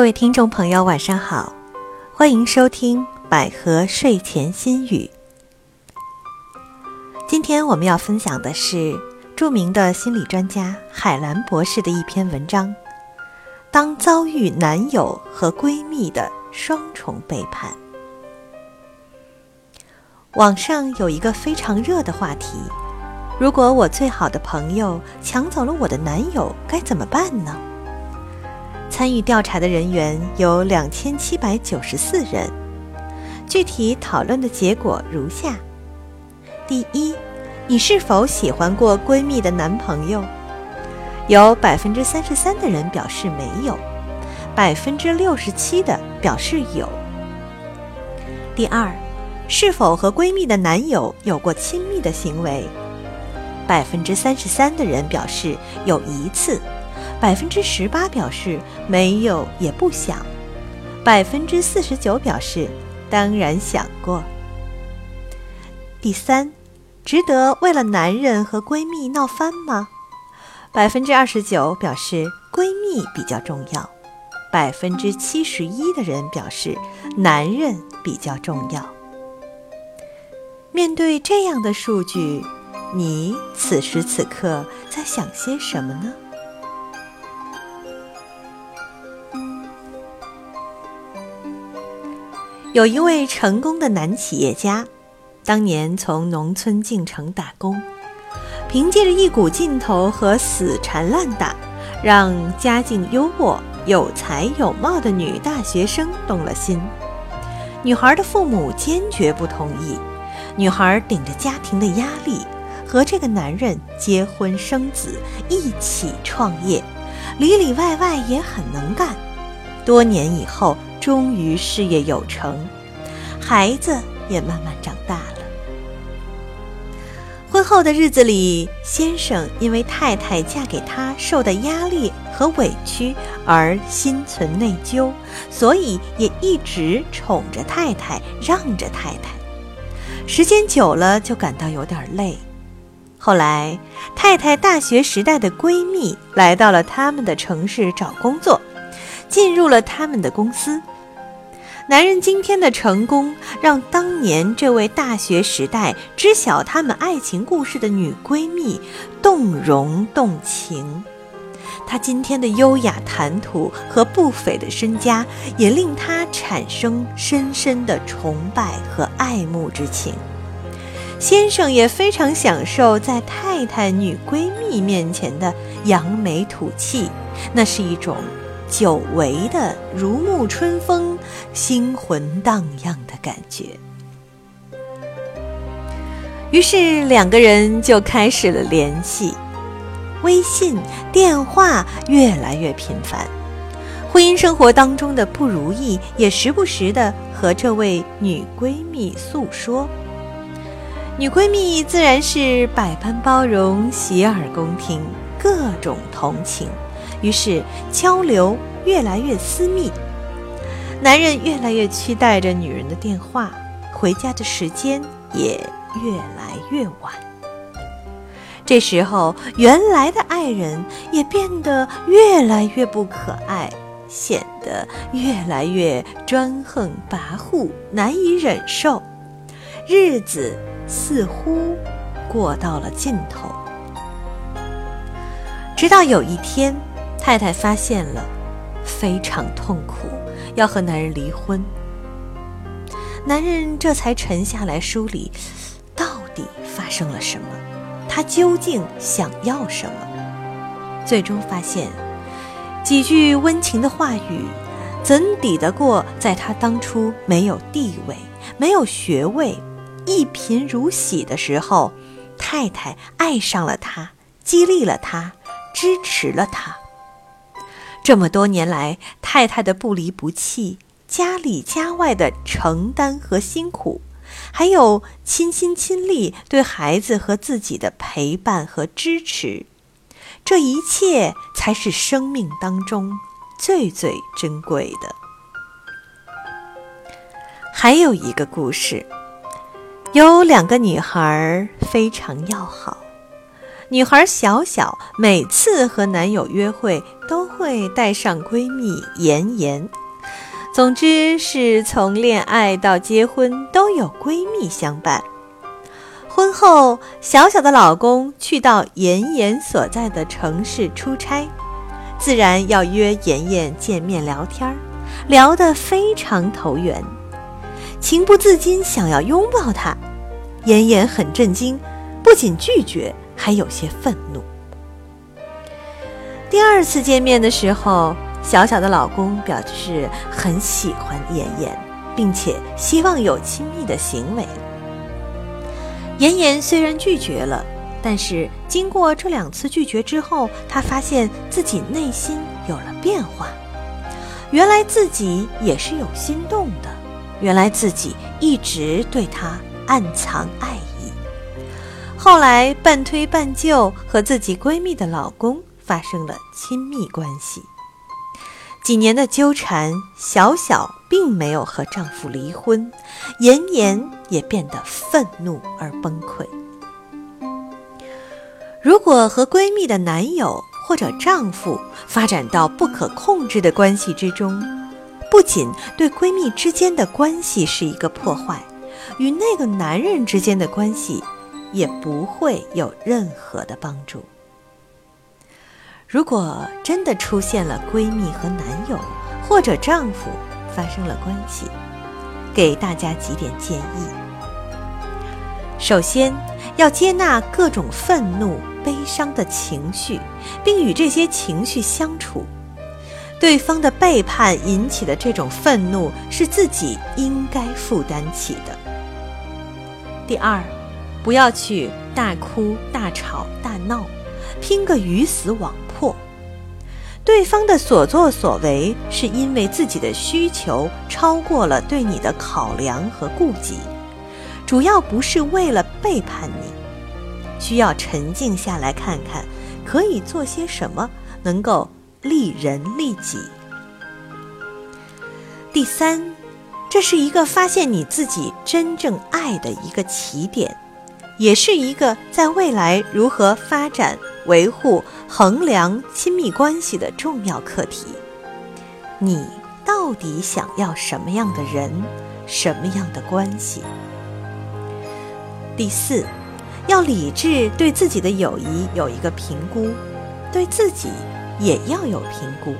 各位听众朋友，晚上好，欢迎收听百合睡前心语。今天我们要分享的是著名的心理专家海兰博士的一篇文章：当遭遇男友和闺蜜的双重背叛。网上有一个非常热的话题：如果我最好的朋友抢走了我的男友，该怎么办呢？参与调查的人员有两千七百九十四人，具体讨论的结果如下：第一，你是否喜欢过闺蜜的男朋友？有百分之三十三的人表示没有，百分之六十七的表示有。第二，是否和闺蜜的男友有过亲密的行为？百分之三十三的人表示有一次。百分之十八表示没有也不想，百分之四十九表示当然想过。第三，值得为了男人和闺蜜闹翻吗？百分之二十九表示闺蜜比较重要，百分之七十一的人表示男人比较重要。面对这样的数据，你此时此刻在想些什么呢？有一位成功的男企业家，当年从农村进城打工，凭借着一股劲头和死缠烂打，让家境优渥、有才有貌的女大学生动了心。女孩的父母坚决不同意，女孩顶着家庭的压力，和这个男人结婚生子，一起创业，里里外外也很能干。多年以后。终于事业有成，孩子也慢慢长大了。婚后的日子里，先生因为太太嫁给他受的压力和委屈而心存内疚，所以也一直宠着太太，让着太太。时间久了，就感到有点累。后来，太太大学时代的闺蜜来到了他们的城市找工作，进入了他们的公司。男人今天的成功，让当年这位大学时代知晓他们爱情故事的女闺蜜动容动情。他今天的优雅谈吐和不菲的身家，也令他产生深深的崇拜和爱慕之情。先生也非常享受在太太女闺蜜面前的扬眉吐气，那是一种。久违的如沐春风、心魂荡漾的感觉，于是两个人就开始了联系，微信、电话越来越频繁。婚姻生活当中的不如意，也时不时的和这位女闺蜜诉说。女闺蜜自然是百般包容、洗耳恭听、各种同情。于是交流越来越私密，男人越来越期待着女人的电话，回家的时间也越来越晚。这时候，原来的爱人也变得越来越不可爱，显得越来越专横跋扈，难以忍受。日子似乎过到了尽头，直到有一天。太太发现了，非常痛苦，要和男人离婚。男人这才沉下来梳理，到底发生了什么？他究竟想要什么？最终发现，几句温情的话语，怎抵得过在他当初没有地位、没有学位、一贫如洗的时候，太太爱上了他，激励了他，支持了他。这么多年来，太太的不离不弃，家里家外的承担和辛苦，还有亲心亲力对孩子和自己的陪伴和支持，这一切才是生命当中最最珍贵的。还有一个故事，有两个女孩非常要好，女孩小小每次和男友约会都会带上闺蜜妍妍。总之是从恋爱到结婚都有闺蜜相伴。婚后，小小的老公去到妍妍所在的城市出差，自然要约妍妍见面聊天儿，聊得非常投缘，情不自禁想要拥抱她。妍妍很震惊，不仅拒绝，还有些愤怒。第二次见面的时候，小小的老公表示很喜欢妍妍，并且希望有亲密的行为。妍妍虽然拒绝了，但是经过这两次拒绝之后，她发现自己内心有了变化。原来自己也是有心动的，原来自己一直对他暗藏爱意。后来半推半就，和自己闺蜜的老公发生了亲密关系。几年的纠缠，小小并没有和丈夫离婚，妍妍也变得愤怒而崩溃。如果和闺蜜的男友或者丈夫发展到不可控制的关系之中，不仅对闺蜜之间的关系是一个破坏，与那个男人之间的关系也不会有任何的帮助。如果真的出现了闺蜜和男友或者丈夫发生了关系，给大家几点建议：首先，要接纳各种愤怒、悲伤的情绪，并与这些情绪相处。对方的背叛引起的这种愤怒是自己应该负担起的。第二，不要去大哭大吵大闹，拼个鱼死网。破，对方的所作所为是因为自己的需求超过了对你的考量和顾及，主要不是为了背叛你，需要沉静下来看看，可以做些什么能够利人利己。第三，这是一个发现你自己真正爱的一个起点，也是一个在未来如何发展。维护、衡量亲密关系的重要课题。你到底想要什么样的人，什么样的关系？第四，要理智对自己的友谊有一个评估，对自己也要有评估。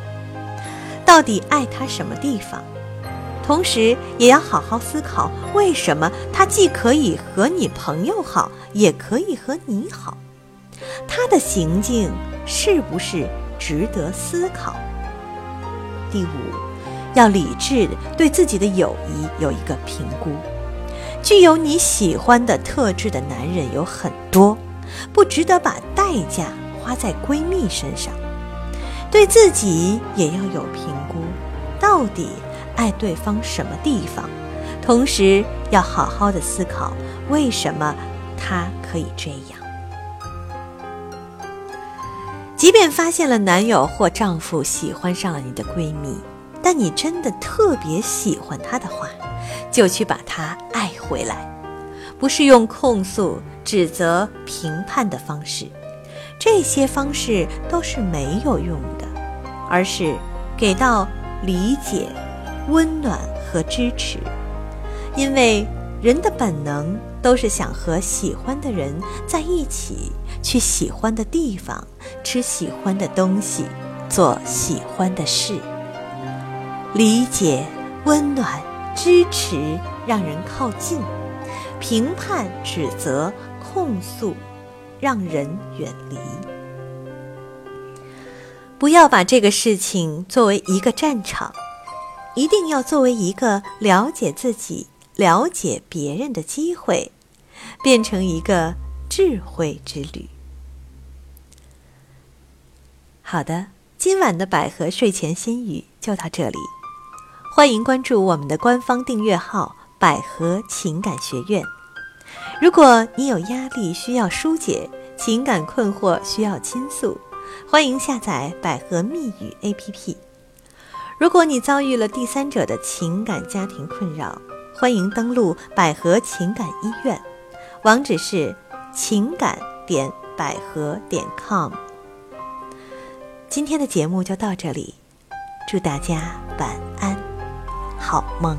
到底爱他什么地方？同时也要好好思考，为什么他既可以和你朋友好，也可以和你好？他的行径是不是值得思考？第五，要理智对自己的友谊有一个评估。具有你喜欢的特质的男人有很多，不值得把代价花在闺蜜身上。对自己也要有评估，到底爱对方什么地方？同时要好好的思考，为什么他可以这样。即便发现了男友或丈夫喜欢上了你的闺蜜，但你真的特别喜欢她的话，就去把她爱回来，不是用控诉、指责、评判的方式，这些方式都是没有用的，而是给到理解、温暖和支持，因为人的本能都是想和喜欢的人在一起。去喜欢的地方，吃喜欢的东西，做喜欢的事。理解、温暖、支持，让人靠近；评判、指责、控诉，让人远离。不要把这个事情作为一个战场，一定要作为一个了解自己、了解别人的机会，变成一个。智慧之旅。好的，今晚的百合睡前心语就到这里。欢迎关注我们的官方订阅号“百合情感学院”。如果你有压力需要疏解，情感困惑需要倾诉，欢迎下载百合密语 APP。如果你遭遇了第三者的情感家庭困扰，欢迎登录百合情感医院，网址是。情感点百合点 com。今天的节目就到这里，祝大家晚安，好梦。